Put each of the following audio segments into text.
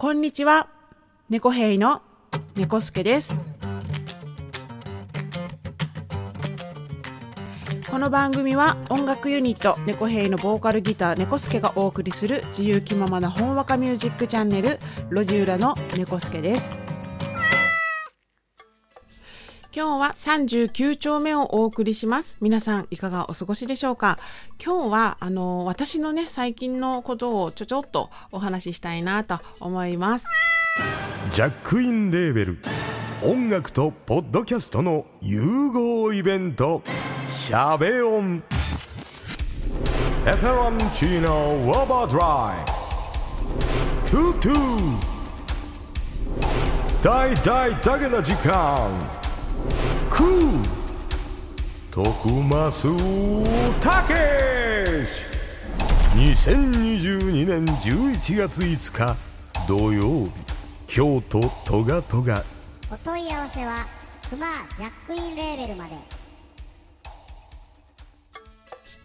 こんにちは。猫兵の猫助です。この番組は音楽ユニット猫兵のボーカルギター猫助がお送りする自由気ままなほんわかミュージックチャンネル路地裏の猫助です。今日は39丁目をお送りします。皆さんいかがお過ごしでしょうか？今日はあの私のね最近のことをちょちょっとお話ししたいなと思います。ジャックインレーベル音楽とポッドキャストの融合イベント「シャベオン」「エフェロンチーノウォーバードライ」「トゥトゥ」「大大だけの時間」「クー」「徳増たけし」2022年11月5日土曜日。京都トガトガ。お問い合わせはクマジャックインレーベルまで。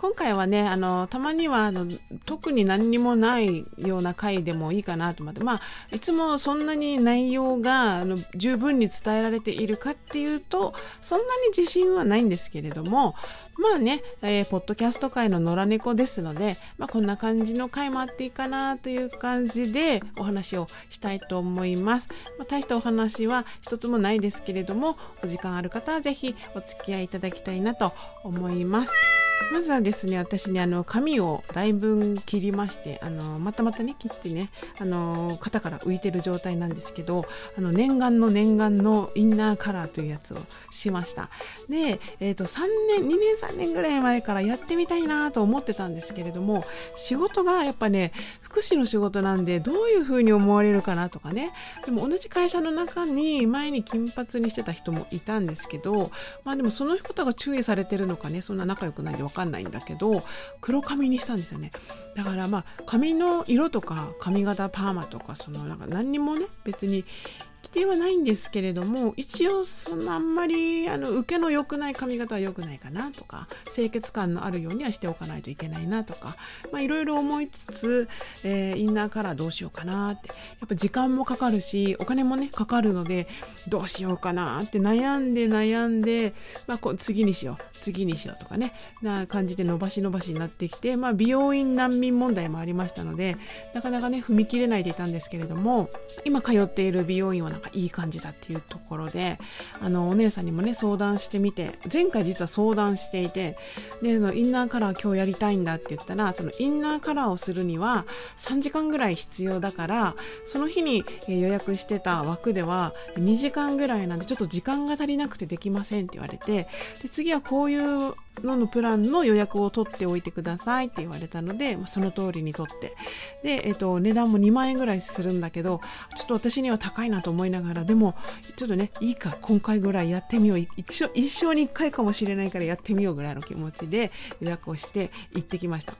今回はねあのたまにはあの特に何にもないような回でもいいかなと思って。まあいつもそんなに内容があの十分に伝えられているかっていうとそんなに自信はないんですけれどもまあね、えーポッドキャスト界の野良猫ですので、まあ、こんな感じの回もあっていいかなという感じでお話をしたいと思います、まあ、大したお話は一つもないですけれどもお時間ある方はぜひお付き合いいただきたいなと思います。まずはですね、私ね、あの、髪をだいぶ切りまして、あの、またまたね、切ってね、あの、肩から浮いてる状態なんですけど、あの、念願の念願のインナーカラーというやつをしました。で、えっ、と、3年、2年3年ぐらい前からやってみたいなと思ってたんですけれども、仕事がやっぱね、福祉の仕事なんで、どういう風に思われるかなとかね、でも同じ会社の中に前に金髪にしてた人もいたんですけど、まあでもその方が注意されてるのかね、そんな仲良くないでわかんないんだけど、黒髪にしたんですよね。だからまあ髪の色とか髪型パーマとかそのなんか何にもね別に規定はないんですけれども一応そんなあんまりあの受けの良くない髪型は良くないかなとか清潔感のあるようにはしておかないといけないなとかいろいろ思いつつ、えーインナーカラーどうしようかなって。やっぱ時間もかかるしお金もねかかるのでどうしようかなって悩んで悩んで、まあ、こう次にしよう次にしようとかねな感じで伸ばし伸ばしになってきて、まあ、美容院難民問題もありましたのでなかなかね踏み切れないでいたんですけれども今通っている美容院はなんかいい感じだっていうところであのお姉さんにもね相談してみて前回実は相談していてでのインナーカラー今日やりたいんだって言ったらそのインナーカラーをするには3時間ぐらい必要だからその日に予約してた枠では2時間ぐらいなんでちょっと時間が足りなくてできませんって言われてで次はこういうののプランの予約を取っておいてくださいって言われたので、まあ、その通りに取って。で、えっと値段も2万円ぐらいするんだけどちょっと私には高いなと思いながらでもちょっとねいいか今回ぐらいやってみよう。一生一生に1回かもしれないからやってみようぐらいの気持ちで予約をして行ってきました。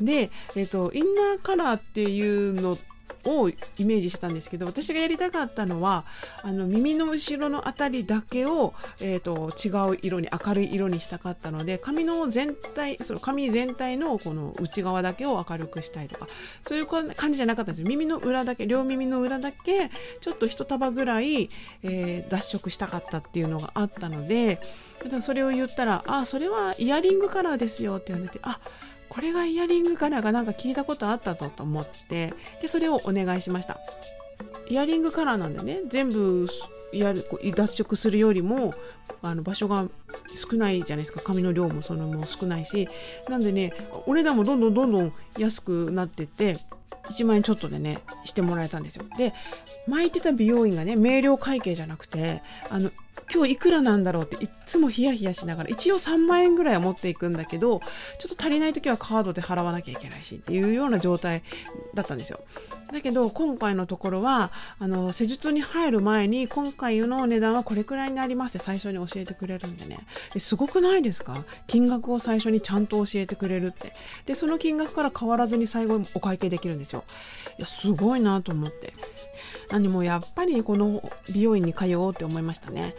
で、えっとインナーカラーっていうのってをイメージしてたんですけど私がやりたかったのはあの耳の後ろのあたりだけを、えー、と違う色に明るい色にしたかったので髪の全体その髪全体のこの内側だけを明るくしたいとかそういう感じじゃなかったんですよ。耳の裏だけ両耳の裏だけちょっと一束ぐらい、えー脱色したかったっていうのがあったのでそれを言ったら「あそれはイヤリングカラーですよ」って言われて「あこれがイヤリングカラーがなんか聞いたことあったぞと思ってでそれをお願いしました。イヤリングカラーなんでね全部やる脱色するよりもあの場所が少ないじゃないですか。髪の量もそのも少ないし。なんでねお値段もどんどんどんどん安くなってって1万円ちょっとでねしてもらえたんですよ。で前行ってた美容院がね明瞭会計じゃなくてあの今日いくらなんだろう？っていつもヒヤヒヤしながら一応3万円ぐらいは持っていくんだけどちょっと足りない時はカードで払わなきゃいけないしっていうような状態だったんですよ。だけど今回のところはあの施術に入る前に今回の値段はこれくらいになりますって最初に教えてくれるんでね。すごくないですか？金額を最初にちゃんと教えてくれるって。でその金額から変わらずに最後お会計できるんですよ。いやすごいなと思って。何もやっぱりこの美容院に通おうって思いましたね。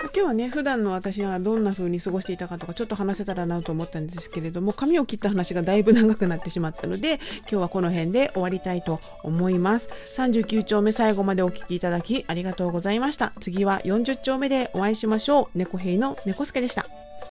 今日はね普段の私がどんな風に過ごしていたかとかちょっと話せたらなと思ったんですけれども髪を切った話がだいぶ長くなってしまったので今日はこの辺で終わりたいと思います。39丁目最後までお聞きいただきありがとうございました。次は40丁目でお会いしましょう。猫兵の猫助でした。